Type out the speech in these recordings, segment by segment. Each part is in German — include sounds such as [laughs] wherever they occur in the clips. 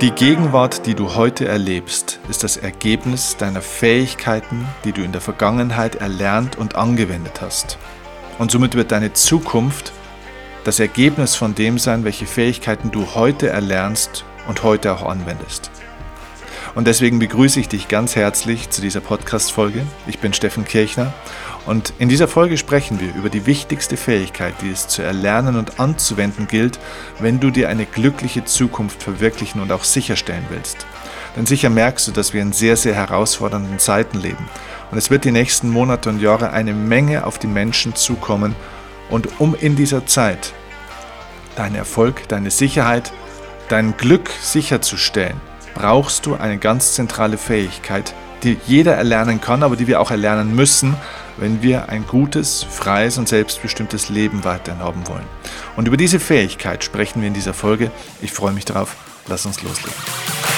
Die Gegenwart, die du heute erlebst, ist das Ergebnis deiner Fähigkeiten, die du in der Vergangenheit erlernt und angewendet hast. Und somit wird deine Zukunft das Ergebnis von dem sein, welche Fähigkeiten du heute erlernst und heute auch anwendest. Und deswegen begrüße ich dich ganz herzlich zu dieser Podcast-Folge. Ich bin Steffen Kirchner und in dieser Folge sprechen wir über die wichtigste Fähigkeit, die es zu erlernen und anzuwenden gilt, wenn du dir eine glückliche Zukunft verwirklichen und auch sicherstellen willst. Denn sicher merkst du, dass wir in sehr, sehr herausfordernden Zeiten leben. Und es wird die nächsten Monate und Jahre eine Menge auf die Menschen zukommen. Und um in dieser Zeit deinen Erfolg, deine Sicherheit, dein Glück sicherzustellen, brauchst du eine ganz zentrale Fähigkeit, die jeder erlernen kann, aber die wir auch erlernen müssen, wenn wir ein gutes, freies und selbstbestimmtes Leben weiterhin haben wollen. Und über diese Fähigkeit sprechen wir in dieser Folge. Ich freue mich darauf. Lass uns loslegen.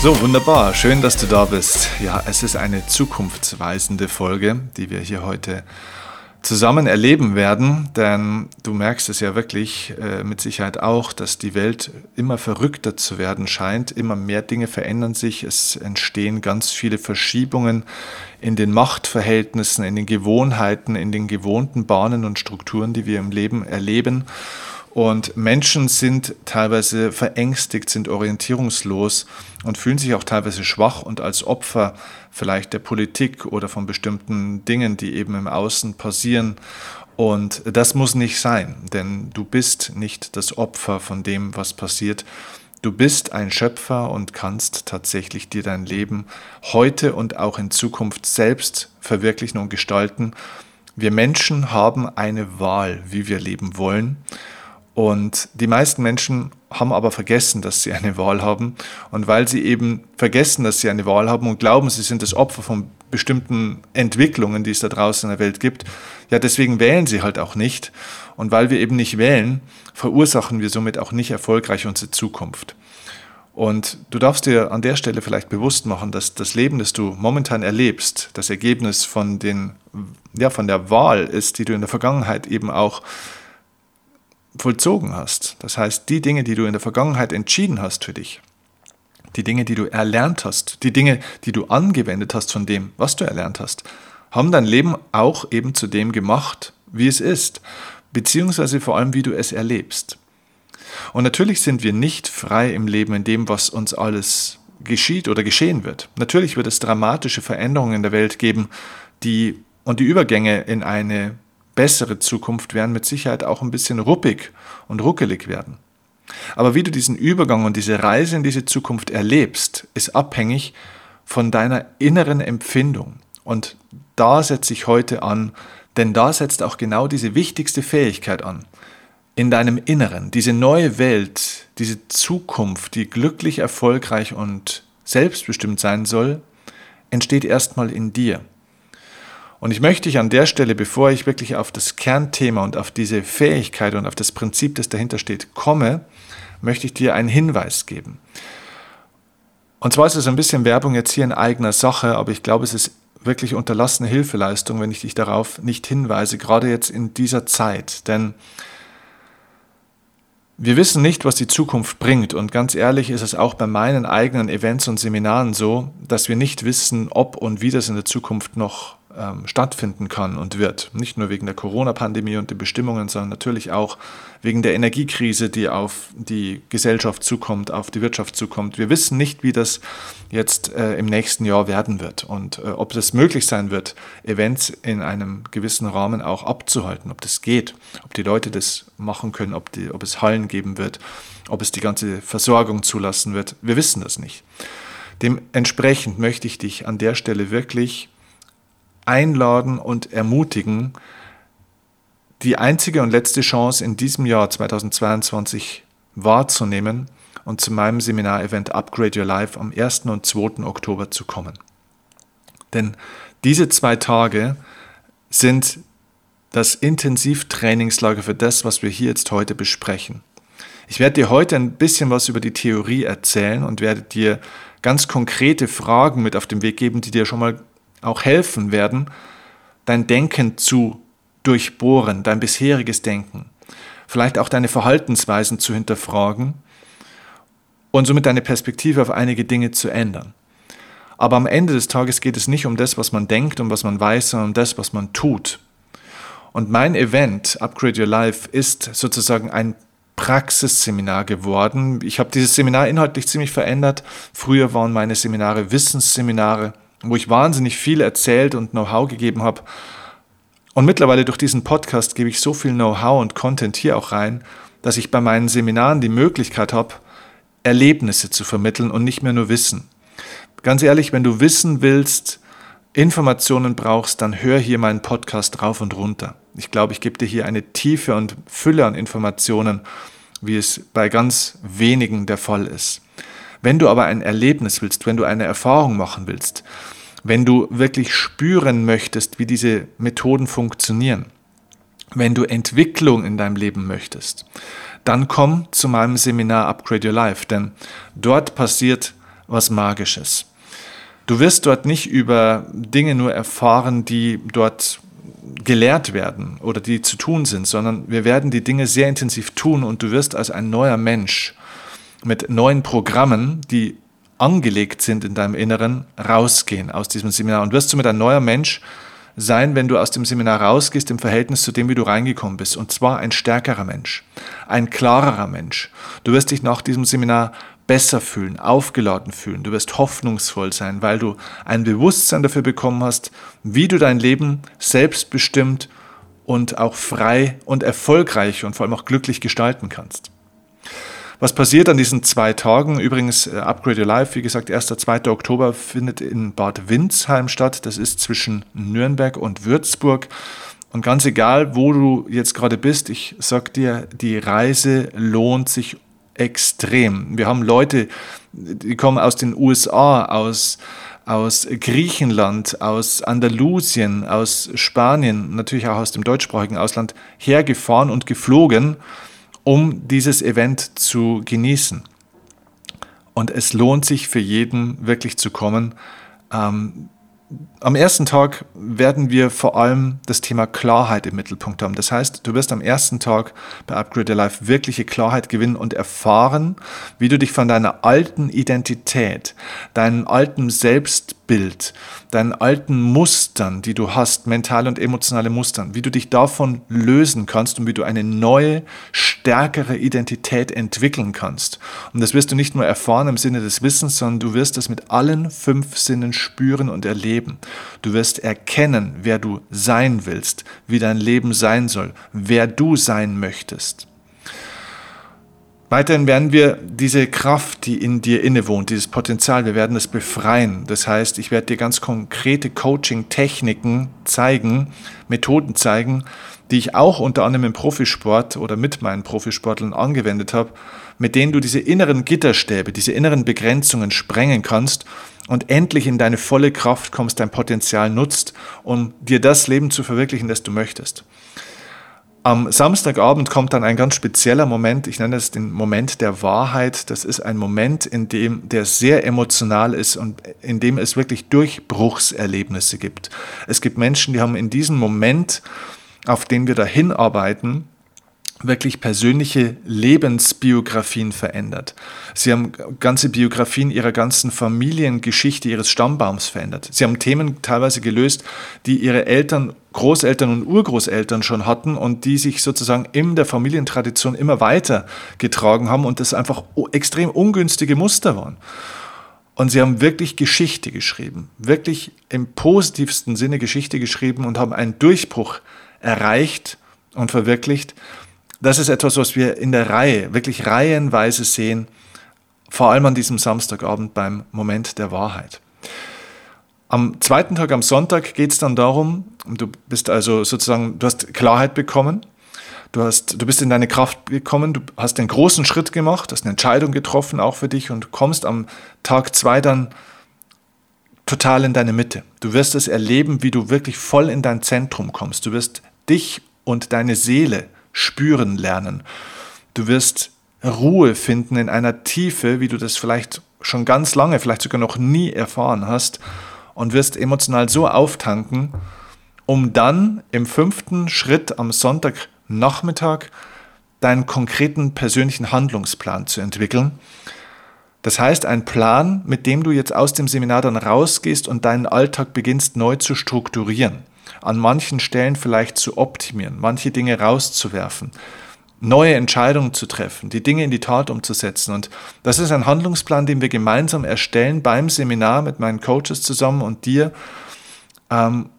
So, wunderbar. Schön, dass du da bist. Ja, es ist eine zukunftsweisende Folge, die wir hier heute zusammen erleben werden, denn du merkst es ja wirklich äh, mit Sicherheit auch, dass die Welt immer verrückter zu werden scheint, immer mehr Dinge verändern sich, es entstehen ganz viele Verschiebungen in den Machtverhältnissen, in den Gewohnheiten, in den gewohnten Bahnen und Strukturen, die wir im Leben erleben. Und Menschen sind teilweise verängstigt, sind orientierungslos und fühlen sich auch teilweise schwach und als Opfer vielleicht der Politik oder von bestimmten Dingen, die eben im Außen passieren. Und das muss nicht sein, denn du bist nicht das Opfer von dem, was passiert. Du bist ein Schöpfer und kannst tatsächlich dir dein Leben heute und auch in Zukunft selbst verwirklichen und gestalten. Wir Menschen haben eine Wahl, wie wir leben wollen. Und die meisten Menschen haben aber vergessen, dass sie eine Wahl haben. Und weil sie eben vergessen, dass sie eine Wahl haben und glauben, sie sind das Opfer von bestimmten Entwicklungen, die es da draußen in der Welt gibt, ja, deswegen wählen sie halt auch nicht. Und weil wir eben nicht wählen, verursachen wir somit auch nicht erfolgreich unsere Zukunft. Und du darfst dir an der Stelle vielleicht bewusst machen, dass das Leben, das du momentan erlebst, das Ergebnis von, den, ja, von der Wahl ist, die du in der Vergangenheit eben auch vollzogen hast. Das heißt, die Dinge, die du in der Vergangenheit entschieden hast für dich, die Dinge, die du erlernt hast, die Dinge, die du angewendet hast von dem, was du erlernt hast, haben dein Leben auch eben zu dem gemacht, wie es ist, beziehungsweise vor allem, wie du es erlebst. Und natürlich sind wir nicht frei im Leben in dem, was uns alles geschieht oder geschehen wird. Natürlich wird es dramatische Veränderungen in der Welt geben, die und die Übergänge in eine bessere Zukunft werden mit Sicherheit auch ein bisschen ruppig und ruckelig werden. Aber wie du diesen Übergang und diese Reise in diese Zukunft erlebst, ist abhängig von deiner inneren Empfindung. Und da setze ich heute an, denn da setzt auch genau diese wichtigste Fähigkeit an. In deinem Inneren, diese neue Welt, diese Zukunft, die glücklich, erfolgreich und selbstbestimmt sein soll, entsteht erstmal in dir. Und ich möchte dich an der Stelle, bevor ich wirklich auf das Kernthema und auf diese Fähigkeit und auf das Prinzip, das dahinter steht, komme, möchte ich dir einen Hinweis geben. Und zwar ist es ein bisschen Werbung jetzt hier in eigener Sache, aber ich glaube, es ist wirklich unterlassene Hilfeleistung, wenn ich dich darauf nicht hinweise, gerade jetzt in dieser Zeit. Denn wir wissen nicht, was die Zukunft bringt. Und ganz ehrlich ist es auch bei meinen eigenen Events und Seminaren so, dass wir nicht wissen, ob und wie das in der Zukunft noch ähm, stattfinden kann und wird. Nicht nur wegen der Corona-Pandemie und den Bestimmungen, sondern natürlich auch wegen der Energiekrise, die auf die Gesellschaft zukommt, auf die Wirtschaft zukommt. Wir wissen nicht, wie das jetzt äh, im nächsten Jahr werden wird und äh, ob es möglich sein wird, Events in einem gewissen Rahmen auch abzuhalten, ob das geht, ob die Leute das machen können, ob, die, ob es Hallen geben wird, ob es die ganze Versorgung zulassen wird. Wir wissen das nicht. Dementsprechend möchte ich dich an der Stelle wirklich einladen und ermutigen, die einzige und letzte Chance in diesem Jahr 2022 wahrzunehmen und zu meinem Seminarevent Upgrade Your Life am 1. und 2. Oktober zu kommen. Denn diese zwei Tage sind das Intensivtrainingslager für das, was wir hier jetzt heute besprechen. Ich werde dir heute ein bisschen was über die Theorie erzählen und werde dir ganz konkrete Fragen mit auf den Weg geben, die dir schon mal auch helfen werden, dein Denken zu durchbohren, dein bisheriges Denken, vielleicht auch deine Verhaltensweisen zu hinterfragen und somit deine Perspektive auf einige Dinge zu ändern. Aber am Ende des Tages geht es nicht um das, was man denkt und was man weiß, sondern um das, was man tut. Und mein Event, Upgrade Your Life, ist sozusagen ein Praxisseminar geworden. Ich habe dieses Seminar inhaltlich ziemlich verändert. Früher waren meine Seminare Wissensseminare, wo ich wahnsinnig viel erzählt und Know-how gegeben habe. Und mittlerweile durch diesen Podcast gebe ich so viel Know-how und Content hier auch rein, dass ich bei meinen Seminaren die Möglichkeit habe, Erlebnisse zu vermitteln und nicht mehr nur Wissen. Ganz ehrlich, wenn du wissen willst, Informationen brauchst, dann hör hier meinen Podcast rauf und runter. Ich glaube, ich gebe dir hier eine Tiefe und Fülle an Informationen, wie es bei ganz wenigen der Fall ist. Wenn du aber ein Erlebnis willst, wenn du eine Erfahrung machen willst, wenn du wirklich spüren möchtest, wie diese Methoden funktionieren, wenn du Entwicklung in deinem Leben möchtest, dann komm zu meinem Seminar Upgrade Your Life, denn dort passiert was Magisches. Du wirst dort nicht über Dinge nur erfahren, die dort gelehrt werden oder die zu tun sind, sondern wir werden die Dinge sehr intensiv tun und du wirst als ein neuer Mensch mit neuen Programmen, die angelegt sind in deinem Inneren, rausgehen aus diesem Seminar und wirst somit ein neuer Mensch sein, wenn du aus dem Seminar rausgehst im Verhältnis zu dem, wie du reingekommen bist. Und zwar ein stärkerer Mensch, ein klarerer Mensch. Du wirst dich nach diesem Seminar besser fühlen, aufgeladen fühlen. Du wirst hoffnungsvoll sein, weil du ein Bewusstsein dafür bekommen hast, wie du dein Leben selbstbestimmt und auch frei und erfolgreich und vor allem auch glücklich gestalten kannst. Was passiert an diesen zwei Tagen? Übrigens, äh, Upgrade Your Life, wie gesagt, 1. 2. Oktober findet in Bad Windsheim statt. Das ist zwischen Nürnberg und Würzburg. Und ganz egal, wo du jetzt gerade bist, ich sag dir, die Reise lohnt sich extrem. Wir haben Leute, die kommen aus den USA, aus, aus Griechenland, aus Andalusien, aus Spanien, natürlich auch aus dem deutschsprachigen Ausland hergefahren und geflogen, um dieses Event zu genießen. Und es lohnt sich für jeden wirklich zu kommen. Ähm, am ersten Tag werden wir vor allem das Thema Klarheit im Mittelpunkt haben. Das heißt, du wirst am ersten Tag bei Upgrade Your Life wirkliche Klarheit gewinnen und erfahren, wie du dich von deiner alten Identität, deinem alten Selbstbild, deinen alten Mustern, die du hast, mentale und emotionale Mustern, wie du dich davon lösen kannst und wie du eine neue, stärkere Identität entwickeln kannst. Und das wirst du nicht nur erfahren im Sinne des Wissens, sondern du wirst es mit allen fünf Sinnen spüren und erleben. Du wirst erkennen, wer du sein willst, wie dein Leben sein soll, wer du sein möchtest. Weiterhin werden wir diese Kraft, die in dir innewohnt, dieses Potenzial, wir werden es befreien. Das heißt, ich werde dir ganz konkrete Coaching-Techniken zeigen, Methoden zeigen, die ich auch unter anderem im Profisport oder mit meinen Profisportlern angewendet habe, mit denen du diese inneren Gitterstäbe, diese inneren Begrenzungen sprengen kannst und endlich in deine volle Kraft kommst, dein Potenzial nutzt, um dir das Leben zu verwirklichen, das du möchtest. Am Samstagabend kommt dann ein ganz spezieller Moment, ich nenne es den Moment der Wahrheit. Das ist ein Moment, in dem der sehr emotional ist und in dem es wirklich Durchbruchserlebnisse gibt. Es gibt Menschen, die haben in diesem Moment, auf den wir dahin arbeiten, wirklich persönliche Lebensbiografien verändert. Sie haben ganze Biografien ihrer ganzen Familiengeschichte, ihres Stammbaums verändert. Sie haben Themen teilweise gelöst, die ihre Eltern, Großeltern und Urgroßeltern schon hatten und die sich sozusagen in der Familientradition immer weiter getragen haben und das einfach extrem ungünstige Muster waren. Und sie haben wirklich Geschichte geschrieben, wirklich im positivsten Sinne Geschichte geschrieben und haben einen Durchbruch erreicht und verwirklicht, das ist etwas, was wir in der Reihe, wirklich reihenweise sehen, vor allem an diesem Samstagabend beim Moment der Wahrheit. Am zweiten Tag, am Sonntag, geht es dann darum, du bist also sozusagen, du hast Klarheit bekommen, du, hast, du bist in deine Kraft gekommen, du hast einen großen Schritt gemacht, hast eine Entscheidung getroffen, auch für dich, und kommst am Tag zwei dann total in deine Mitte. Du wirst es erleben, wie du wirklich voll in dein Zentrum kommst. Du wirst dich und deine Seele spüren lernen. Du wirst Ruhe finden in einer Tiefe, wie du das vielleicht schon ganz lange, vielleicht sogar noch nie erfahren hast und wirst emotional so auftanken, um dann im fünften Schritt am Sonntagnachmittag deinen konkreten persönlichen Handlungsplan zu entwickeln. Das heißt, ein Plan, mit dem du jetzt aus dem Seminar dann rausgehst und deinen Alltag beginnst neu zu strukturieren. An manchen Stellen vielleicht zu optimieren, manche Dinge rauszuwerfen, neue Entscheidungen zu treffen, die Dinge in die Tat umzusetzen. Und das ist ein Handlungsplan, den wir gemeinsam erstellen beim Seminar mit meinen Coaches zusammen und dir. Ähm,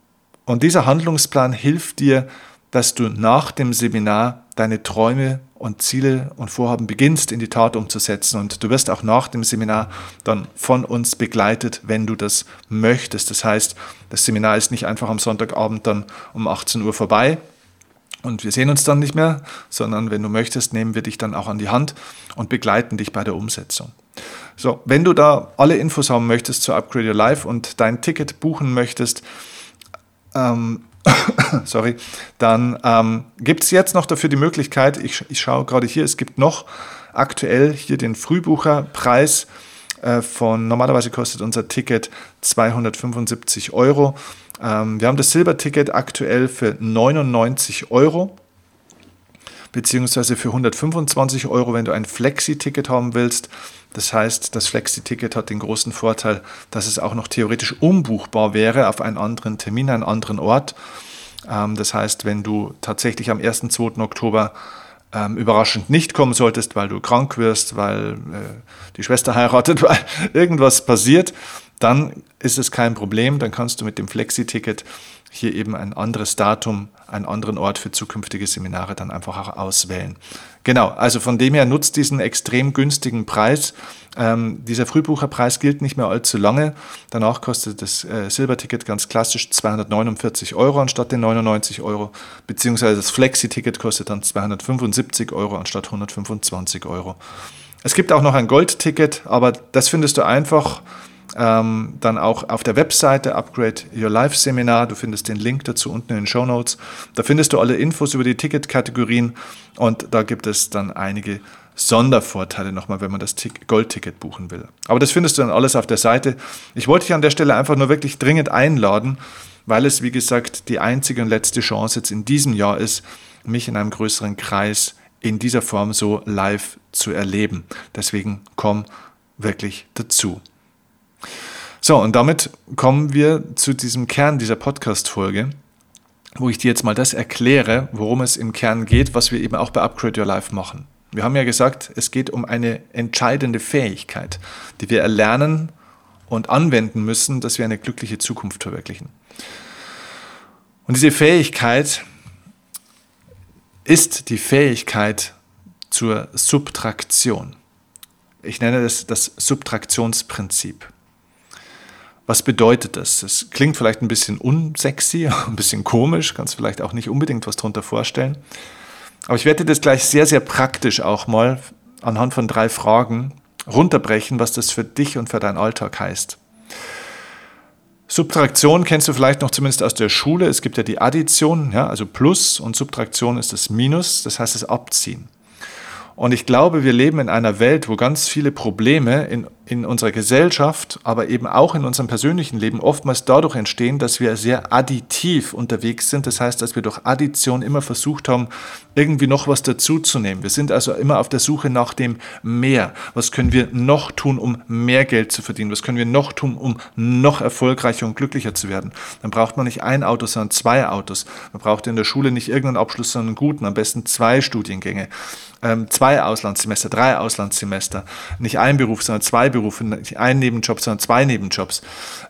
und dieser Handlungsplan hilft dir, dass du nach dem Seminar deine Träume und Ziele und Vorhaben beginnst in die Tat umzusetzen. Und du wirst auch nach dem Seminar dann von uns begleitet, wenn du das möchtest. Das heißt, das Seminar ist nicht einfach am Sonntagabend dann um 18 Uhr vorbei und wir sehen uns dann nicht mehr, sondern wenn du möchtest, nehmen wir dich dann auch an die Hand und begleiten dich bei der Umsetzung. So, wenn du da alle Infos haben möchtest zu Upgrade Your Life und dein Ticket buchen möchtest, ähm, [coughs] sorry, dann ähm, gibt es jetzt noch dafür die Möglichkeit, ich, ich schaue gerade hier, es gibt noch aktuell hier den Frühbucherpreis äh, von, normalerweise kostet unser Ticket 275 Euro. Ähm, wir haben das Silberticket aktuell für 99 Euro beziehungsweise für 125 Euro, wenn du ein Flexi-Ticket haben willst. Das heißt, das Flexi-Ticket hat den großen Vorteil, dass es auch noch theoretisch umbuchbar wäre auf einen anderen Termin, einen anderen Ort. Ähm, das heißt, wenn du tatsächlich am 1. 2. Oktober ähm, überraschend nicht kommen solltest, weil du krank wirst, weil äh, die Schwester heiratet, [laughs] weil irgendwas passiert, dann ist es kein Problem. Dann kannst du mit dem Flexi-Ticket hier eben ein anderes Datum, einen anderen Ort für zukünftige Seminare dann einfach auch auswählen. Genau, also von dem her nutzt diesen extrem günstigen Preis. Ähm, dieser Frühbucherpreis gilt nicht mehr allzu lange. Danach kostet das äh, Silberticket ganz klassisch 249 Euro anstatt den 99 Euro, beziehungsweise das Flexi-Ticket kostet dann 275 Euro anstatt 125 Euro. Es gibt auch noch ein Goldticket, aber das findest du einfach ähm, dann auch auf der Webseite Upgrade Your Life Seminar. Du findest den Link dazu unten in den Show Notes. Da findest du alle Infos über die Ticketkategorien und da gibt es dann einige Sondervorteile nochmal, wenn man das Goldticket buchen will. Aber das findest du dann alles auf der Seite. Ich wollte dich an der Stelle einfach nur wirklich dringend einladen, weil es, wie gesagt, die einzige und letzte Chance jetzt in diesem Jahr ist, mich in einem größeren Kreis in dieser Form so live zu erleben. Deswegen komm wirklich dazu. So, und damit kommen wir zu diesem Kern dieser Podcast-Folge, wo ich dir jetzt mal das erkläre, worum es im Kern geht, was wir eben auch bei Upgrade Your Life machen. Wir haben ja gesagt, es geht um eine entscheidende Fähigkeit, die wir erlernen und anwenden müssen, dass wir eine glückliche Zukunft verwirklichen. Und diese Fähigkeit ist die Fähigkeit zur Subtraktion. Ich nenne das das Subtraktionsprinzip. Was bedeutet das? Es klingt vielleicht ein bisschen unsexy, [laughs] ein bisschen komisch, kannst vielleicht auch nicht unbedingt was darunter vorstellen. Aber ich werde das gleich sehr, sehr praktisch auch mal anhand von drei Fragen runterbrechen, was das für dich und für deinen Alltag heißt. Subtraktion kennst du vielleicht noch zumindest aus der Schule. Es gibt ja die Addition, ja, also Plus und Subtraktion ist das Minus, das heißt das Abziehen. Und ich glaube, wir leben in einer Welt, wo ganz viele Probleme in, in unserer Gesellschaft, aber eben auch in unserem persönlichen Leben oftmals dadurch entstehen, dass wir sehr additiv unterwegs sind. Das heißt, dass wir durch Addition immer versucht haben, irgendwie noch was dazuzunehmen. Wir sind also immer auf der Suche nach dem Mehr. Was können wir noch tun, um mehr Geld zu verdienen? Was können wir noch tun, um noch erfolgreicher und glücklicher zu werden? Dann braucht man nicht ein Auto, sondern zwei Autos. Man braucht in der Schule nicht irgendeinen Abschluss, sondern einen guten, am besten zwei Studiengänge ähm, zwei Auslandssemester, drei Auslandssemester, nicht ein Beruf, sondern zwei Berufe, nicht ein Nebenjob, sondern zwei Nebenjobs.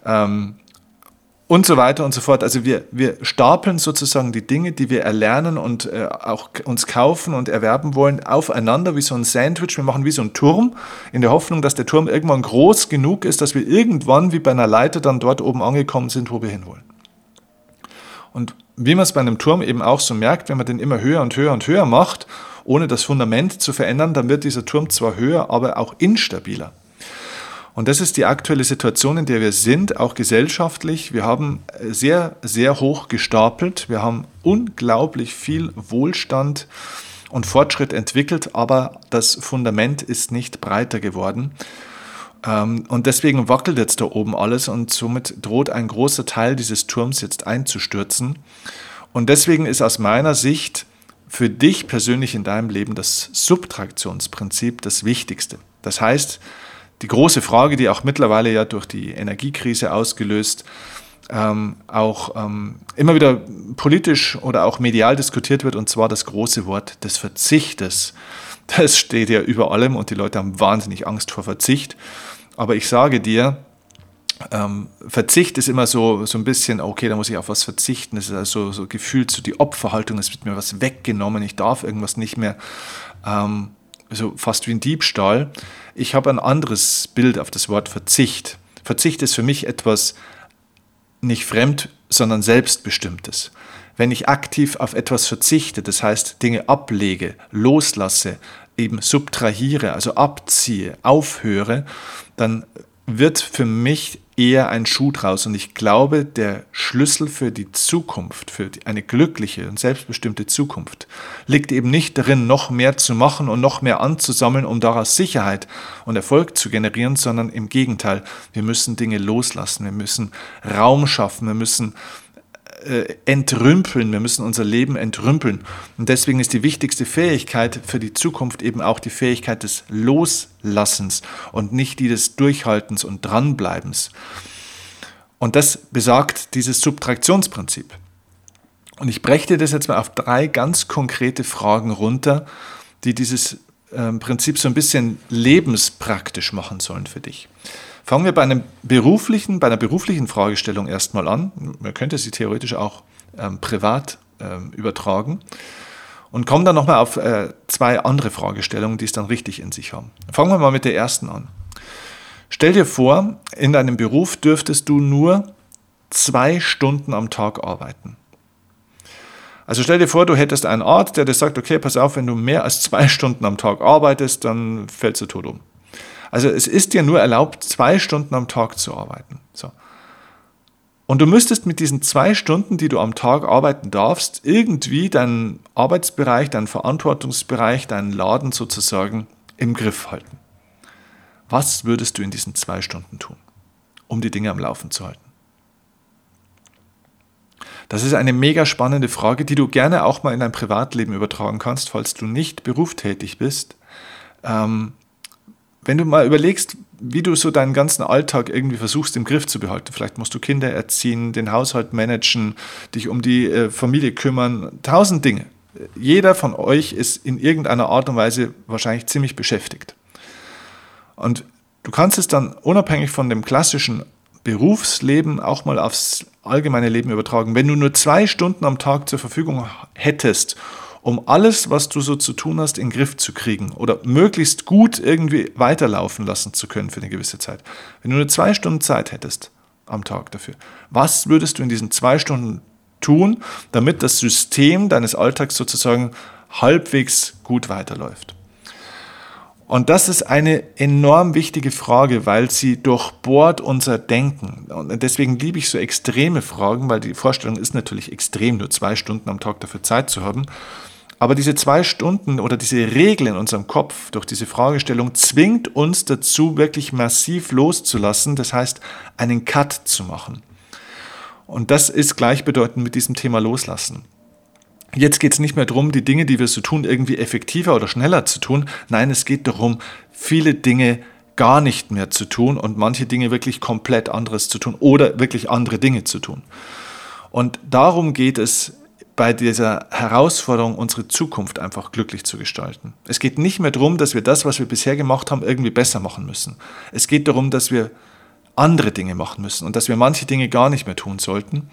Ähm, und so weiter und so fort. Also wir, wir stapeln sozusagen die Dinge, die wir erlernen und äh, auch uns kaufen und erwerben wollen, aufeinander wie so ein Sandwich. Wir machen wie so ein Turm in der Hoffnung, dass der Turm irgendwann groß genug ist, dass wir irgendwann wie bei einer Leiter dann dort oben angekommen sind, wo wir hinwollen. Und wie man es bei einem Turm eben auch so merkt, wenn man den immer höher und höher und höher macht ohne das Fundament zu verändern, dann wird dieser Turm zwar höher, aber auch instabiler. Und das ist die aktuelle Situation, in der wir sind, auch gesellschaftlich. Wir haben sehr, sehr hoch gestapelt. Wir haben unglaublich viel Wohlstand und Fortschritt entwickelt, aber das Fundament ist nicht breiter geworden. Ähm, und deswegen wackelt jetzt da oben alles und somit droht ein großer Teil dieses Turms jetzt einzustürzen. Und deswegen ist aus meiner Sicht für dich persönlich in deinem Leben das Subtraktionsprinzip das Wichtigste. Das heißt, die große Frage, die auch mittlerweile ja durch die Energiekrise ausgelöst, ähm, auch ähm, immer wieder politisch oder auch medial diskutiert wird, und zwar das große Wort des Verzichtes. Das steht ja über allem und die Leute haben wahnsinnig Angst vor Verzicht. Aber ich sage dir, ähm, Verzicht ist immer so, so ein bisschen, okay, da muss ich auf was verzichten. Das ist also so gefühlt so die Opferhaltung, es wird mir was weggenommen, ich darf irgendwas nicht mehr. Ähm, so fast wie ein Diebstahl. Ich habe ein anderes Bild auf das Wort Verzicht. Verzicht ist für mich etwas nicht fremd, sondern selbstbestimmtes. Wenn ich aktiv auf etwas verzichte, das heißt Dinge ablege, loslasse, eben subtrahiere, also abziehe, aufhöre, dann wird für mich eher ein Schuh draus. Und ich glaube, der Schlüssel für die Zukunft, für eine glückliche und selbstbestimmte Zukunft, liegt eben nicht darin, noch mehr zu machen und noch mehr anzusammeln, um daraus Sicherheit und Erfolg zu generieren, sondern im Gegenteil, wir müssen Dinge loslassen, wir müssen Raum schaffen, wir müssen äh, entrümpeln, wir müssen unser Leben entrümpeln. Und deswegen ist die wichtigste Fähigkeit für die Zukunft eben auch die Fähigkeit des Loslassens und nicht die des Durchhaltens und Dranbleibens. Und das besagt dieses Subtraktionsprinzip. Und ich dir das jetzt mal auf drei ganz konkrete Fragen runter, die dieses äh, Prinzip so ein bisschen lebenspraktisch machen sollen für dich. Fangen wir bei, einem beruflichen, bei einer beruflichen Fragestellung erstmal an. Man könnte sie theoretisch auch ähm, privat ähm, übertragen. Und kommen dann nochmal auf äh, zwei andere Fragestellungen, die es dann richtig in sich haben. Fangen wir mal mit der ersten an. Stell dir vor, in deinem Beruf dürftest du nur zwei Stunden am Tag arbeiten. Also stell dir vor, du hättest einen Arzt, der dir sagt, okay, pass auf, wenn du mehr als zwei [laughs] Stunden am Tag arbeitest, dann fällst du tot um. Also es ist dir nur erlaubt, zwei Stunden am Tag zu arbeiten. So. Und du müsstest mit diesen zwei Stunden, die du am Tag arbeiten darfst, irgendwie deinen Arbeitsbereich, deinen Verantwortungsbereich, deinen Laden sozusagen im Griff halten. Was würdest du in diesen zwei Stunden tun, um die Dinge am Laufen zu halten? Das ist eine mega spannende Frage, die du gerne auch mal in dein Privatleben übertragen kannst, falls du nicht berufstätig bist. Ähm, wenn du mal überlegst, wie du so deinen ganzen Alltag irgendwie versuchst im Griff zu behalten, vielleicht musst du Kinder erziehen, den Haushalt managen, dich um die äh, Familie kümmern, tausend Dinge. Jeder von euch ist in irgendeiner Art und Weise wahrscheinlich ziemlich beschäftigt. Und du kannst es dann unabhängig von dem klassischen Berufsleben auch mal aufs allgemeine Leben übertragen. Wenn du nur zwei Stunden am Tag zur Verfügung hättest, um alles, was du so zu tun hast, in den Griff zu kriegen oder möglichst gut irgendwie weiterlaufen lassen zu können für eine gewisse Zeit. Wenn du nur zwei Stunden Zeit hättest am Tag dafür, was würdest du in diesen zwei Stunden tun, damit das System deines Alltags sozusagen halbwegs gut weiterläuft? Und das ist eine enorm wichtige Frage, weil sie durchbohrt unser Denken. Und deswegen liebe ich so extreme Fragen, weil die Vorstellung ist natürlich extrem, nur zwei Stunden am Tag dafür Zeit zu haben. Aber diese zwei Stunden oder diese Regel in unserem Kopf durch diese Fragestellung zwingt uns dazu, wirklich massiv loszulassen, das heißt, einen Cut zu machen. Und das ist gleichbedeutend mit diesem Thema Loslassen. Jetzt geht es nicht mehr darum, die Dinge, die wir so tun, irgendwie effektiver oder schneller zu tun. Nein, es geht darum, viele Dinge gar nicht mehr zu tun und manche Dinge wirklich komplett anderes zu tun oder wirklich andere Dinge zu tun. Und darum geht es bei dieser Herausforderung, unsere Zukunft einfach glücklich zu gestalten. Es geht nicht mehr darum, dass wir das, was wir bisher gemacht haben, irgendwie besser machen müssen. Es geht darum, dass wir andere Dinge machen müssen und dass wir manche Dinge gar nicht mehr tun sollten.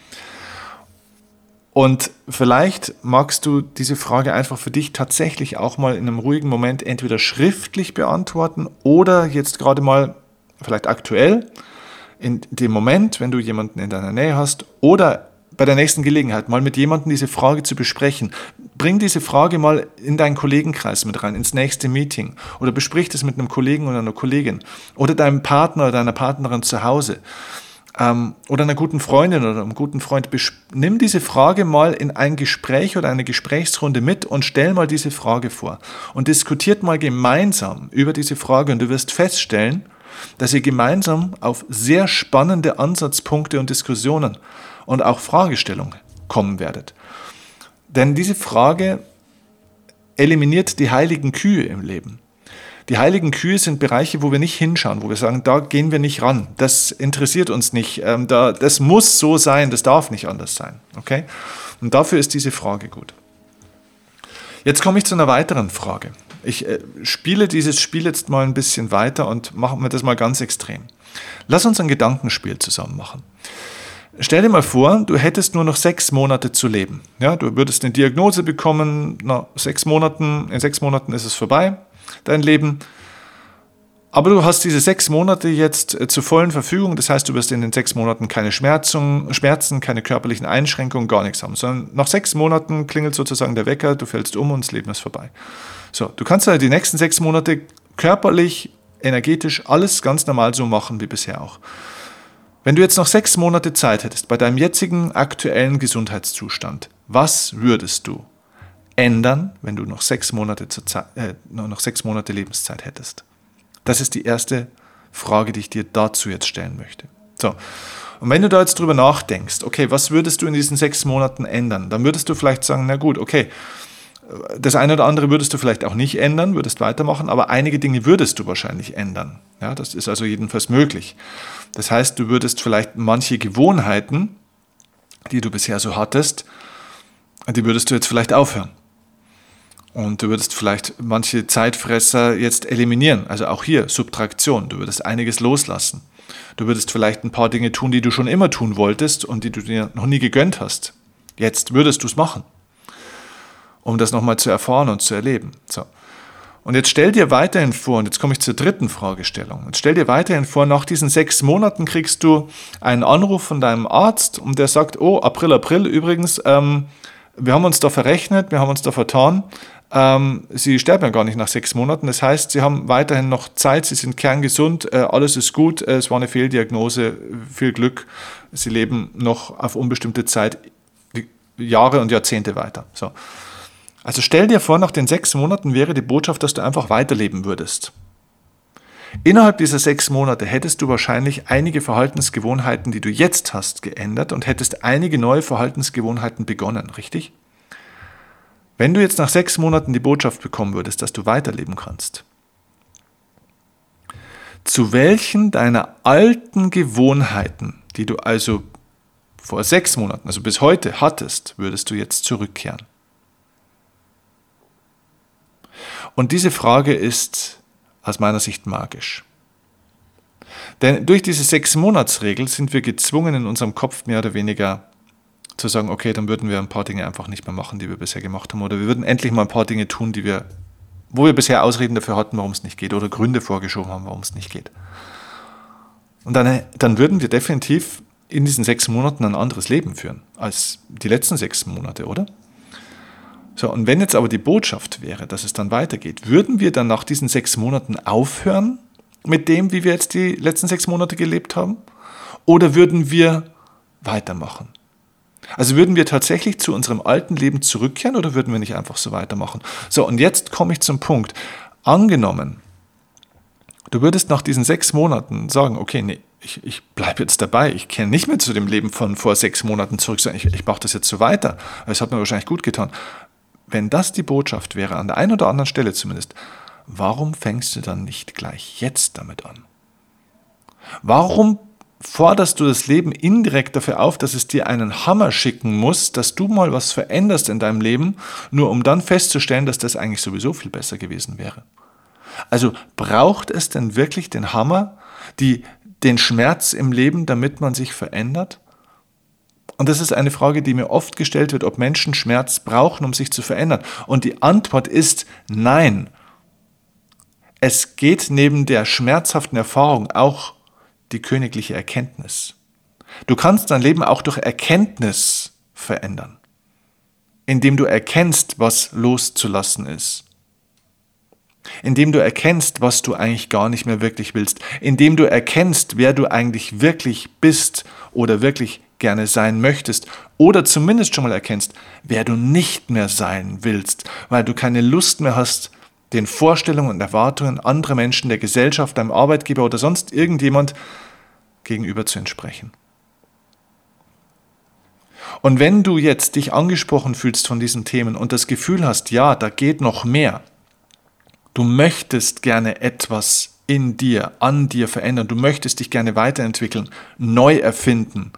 Und vielleicht magst du diese Frage einfach für dich tatsächlich auch mal in einem ruhigen Moment entweder schriftlich beantworten oder jetzt gerade mal vielleicht aktuell in dem Moment, wenn du jemanden in deiner Nähe hast oder bei der nächsten Gelegenheit mal mit jemandem diese Frage zu besprechen. Bring diese Frage mal in deinen Kollegenkreis mit rein, ins nächste Meeting oder besprich das mit einem Kollegen oder einer Kollegin oder deinem Partner oder deiner Partnerin zu Hause ähm, oder einer guten Freundin oder einem guten Freund. Nimm diese Frage mal in ein Gespräch oder eine Gesprächsrunde mit und stell mal diese Frage vor und diskutiert mal gemeinsam über diese Frage und du wirst feststellen, dass ihr gemeinsam auf sehr spannende Ansatzpunkte und Diskussionen und auch Fragestellungen kommen werdet. Denn diese Frage eliminiert die heiligen Kühe im Leben. Die heiligen Kühe sind Bereiche, wo wir nicht hinschauen, wo wir sagen, da gehen wir nicht ran. Das interessiert uns nicht. Ähm, da, das muss so sein, das darf nicht anders sein. Okay? Und dafür ist diese Frage gut. Jetzt komme ich zu einer weiteren Frage. Ich äh, spiele dieses Spiel jetzt mal ein bisschen weiter und machen wir das mal ganz extrem. Lass uns ein Gedankenspiel zusammen machen. Stell dir mal vor, du hättest nur noch sechs Monate zu leben. Ja, du würdest eine Diagnose bekommen, nach sechs Monaten, in sechs Monaten ist es vorbei, dein Leben. Aber du hast diese sechs Monate jetzt äh, zur vollen Verfügung. Das heißt, du wirst in den sechs Monaten keine Schmerzen, Schmerzen, keine körperlichen Einschränkungen, gar nichts haben. Sondern nach sechs Monaten klingelt sozusagen der Wecker, du fällst um und das Leben ist vorbei. So, du kannst also die nächsten sechs Monate körperlich, energetisch alles ganz normal so machen wie bisher auch. Wenn du jetzt noch sechs Monate Zeit hättest bei deinem jetzigen aktuellen Gesundheitszustand, was würdest du ändern, wenn du noch sechs Monate, zur Zeit, äh, noch sechs Monate Lebenszeit hättest? Das ist die erste Frage, die ich dir dazu jetzt stellen möchte. So. Und wenn du da jetzt drüber nachdenkst, okay, was würdest du in diesen sechs Monaten ändern? Dann würdest du vielleicht sagen, na gut, okay, das eine oder andere würdest du vielleicht auch nicht ändern, würdest weitermachen, aber einige Dinge würdest du wahrscheinlich ändern. Ja, das ist also jedenfalls möglich. Das heißt, du würdest vielleicht manche Gewohnheiten, die du bisher so hattest, die würdest du jetzt vielleicht aufhören. Und du würdest vielleicht manche Zeitfresser jetzt eliminieren. Also auch hier Subtraktion. Du würdest einiges loslassen. Du würdest vielleicht ein paar Dinge tun, die du schon immer tun wolltest und die du dir noch nie gegönnt hast. Jetzt würdest du es machen um das nochmal zu erfahren und zu erleben. So. Und jetzt stell dir weiterhin vor, und jetzt komme ich zur dritten Fragestellung, jetzt stell dir weiterhin vor, nach diesen sechs Monaten kriegst du einen Anruf von deinem Arzt und der sagt, oh, April, April übrigens, ähm, wir haben uns da verrechnet, wir haben uns da vertan, Sie sterben ja gar nicht nach sechs Monaten, das heißt, Sie haben weiterhin noch Zeit, Sie sind kerngesund, äh, alles ist gut, äh, es war eine Fehldiagnose, viel Glück, Sie leben noch auf unbestimmte Zeit, Jahre und Jahrzehnte weiter. So. Also stell dir vor, nach den sechs Monaten wäre die Botschaft, dass du einfach weiterleben würdest. Innerhalb dieser sechs Monate hättest du wahrscheinlich einige Verhaltensgewohnheiten, die du jetzt hast, geändert und hättest einige neue Verhaltensgewohnheiten begonnen, richtig? Wenn du jetzt nach sechs Monaten die Botschaft bekommen würdest, dass du weiterleben kannst, zu welchen deiner alten Gewohnheiten, die du also vor sechs Monaten, also bis heute hattest, würdest du jetzt zurückkehren? Und diese Frage ist aus meiner Sicht magisch. Denn durch diese Sechs-Monats-Regel sind wir gezwungen, in unserem Kopf mehr oder weniger zu sagen, okay, dann würden wir ein paar Dinge einfach nicht mehr machen, die wir bisher gemacht haben. Oder wir würden endlich mal ein paar Dinge tun, die wir, wo wir bisher Ausreden dafür hatten, warum es nicht geht. Oder Gründe vorgeschoben haben, warum es nicht geht. Und dann, dann würden wir definitiv in diesen sechs Monaten ein anderes Leben führen als die letzten sechs Monate, oder? So, und wenn jetzt aber die Botschaft wäre, dass es dann weitergeht, würden wir dann nach diesen sechs Monaten aufhören mit dem, wie wir jetzt die letzten sechs Monate gelebt haben? Oder würden wir weitermachen? Also würden wir tatsächlich zu unserem alten Leben zurückkehren oder würden wir nicht einfach so weitermachen? So, und jetzt komme ich zum Punkt. Angenommen, du würdest nach diesen sechs Monaten sagen, okay, nee, ich, ich bleibe jetzt dabei, ich kenne nicht mehr zu dem Leben von vor sechs Monaten zurück, sondern ich, ich mache das jetzt so weiter. Es hat mir wahrscheinlich gut getan wenn das die Botschaft wäre, an der einen oder anderen Stelle zumindest, warum fängst du dann nicht gleich jetzt damit an? Warum forderst du das Leben indirekt dafür auf, dass es dir einen Hammer schicken muss, dass du mal was veränderst in deinem Leben, nur um dann festzustellen, dass das eigentlich sowieso viel besser gewesen wäre? Also braucht es denn wirklich den Hammer, die, den Schmerz im Leben, damit man sich verändert? Und das ist eine Frage, die mir oft gestellt wird, ob Menschen Schmerz brauchen, um sich zu verändern. Und die Antwort ist nein. Es geht neben der schmerzhaften Erfahrung auch die königliche Erkenntnis. Du kannst dein Leben auch durch Erkenntnis verändern. indem du erkennst, was loszulassen ist. Indem du erkennst, was du eigentlich gar nicht mehr wirklich willst. Indem du erkennst, wer du eigentlich wirklich bist oder wirklich gerne sein möchtest. Oder zumindest schon mal erkennst, wer du nicht mehr sein willst, weil du keine Lust mehr hast, den Vorstellungen und Erwartungen anderer Menschen, der Gesellschaft, deinem Arbeitgeber oder sonst irgendjemand gegenüber zu entsprechen. Und wenn du jetzt dich angesprochen fühlst von diesen Themen und das Gefühl hast, ja, da geht noch mehr, du möchtest gerne etwas in dir, an dir verändern, du möchtest dich gerne weiterentwickeln, neu erfinden,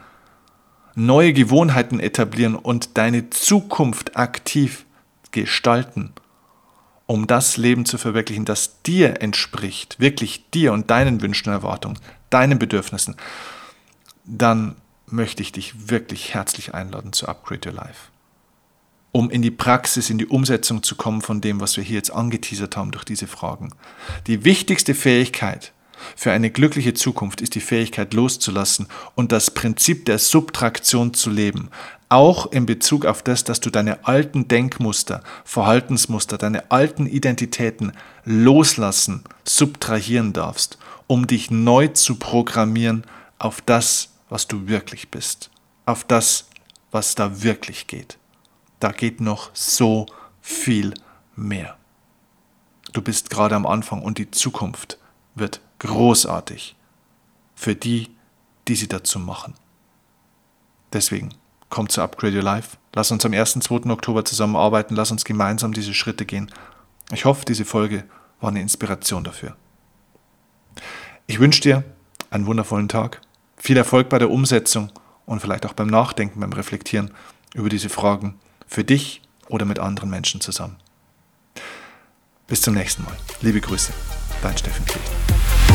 neue Gewohnheiten etablieren und deine Zukunft aktiv gestalten, um das Leben zu verwirklichen, das dir entspricht, wirklich dir und deinen Wünschen und Erwartungen, deinen Bedürfnissen, dann möchte ich dich wirklich herzlich einladen zu Upgrade Your Life. Um in die Praxis, in die Umsetzung zu kommen von dem, was wir hier jetzt angeteasert haben durch diese Fragen. Die wichtigste Fähigkeit für eine glückliche Zukunft ist die Fähigkeit loszulassen und das Prinzip der Subtraktion zu leben. Auch in Bezug auf das, dass du deine alten Denkmuster, Verhaltensmuster, deine alten Identitäten loslassen, subtrahieren darfst, um dich neu zu programmieren auf das, was du wirklich bist, auf das, was da wirklich geht. Da geht noch so viel mehr. Du bist gerade am Anfang und die Zukunft wird großartig für die, die sie dazu machen. Deswegen, komm zu Upgrade Your Life. Lass uns am 1. 2. Oktober zusammenarbeiten. Lass uns gemeinsam diese Schritte gehen. Ich hoffe, diese Folge war eine Inspiration dafür. Ich wünsche dir einen wundervollen Tag. Viel Erfolg bei der Umsetzung und vielleicht auch beim Nachdenken, beim Reflektieren über diese Fragen für dich oder mit anderen Menschen zusammen. Bis zum nächsten Mal. Liebe Grüße, dein Steffen Krieg.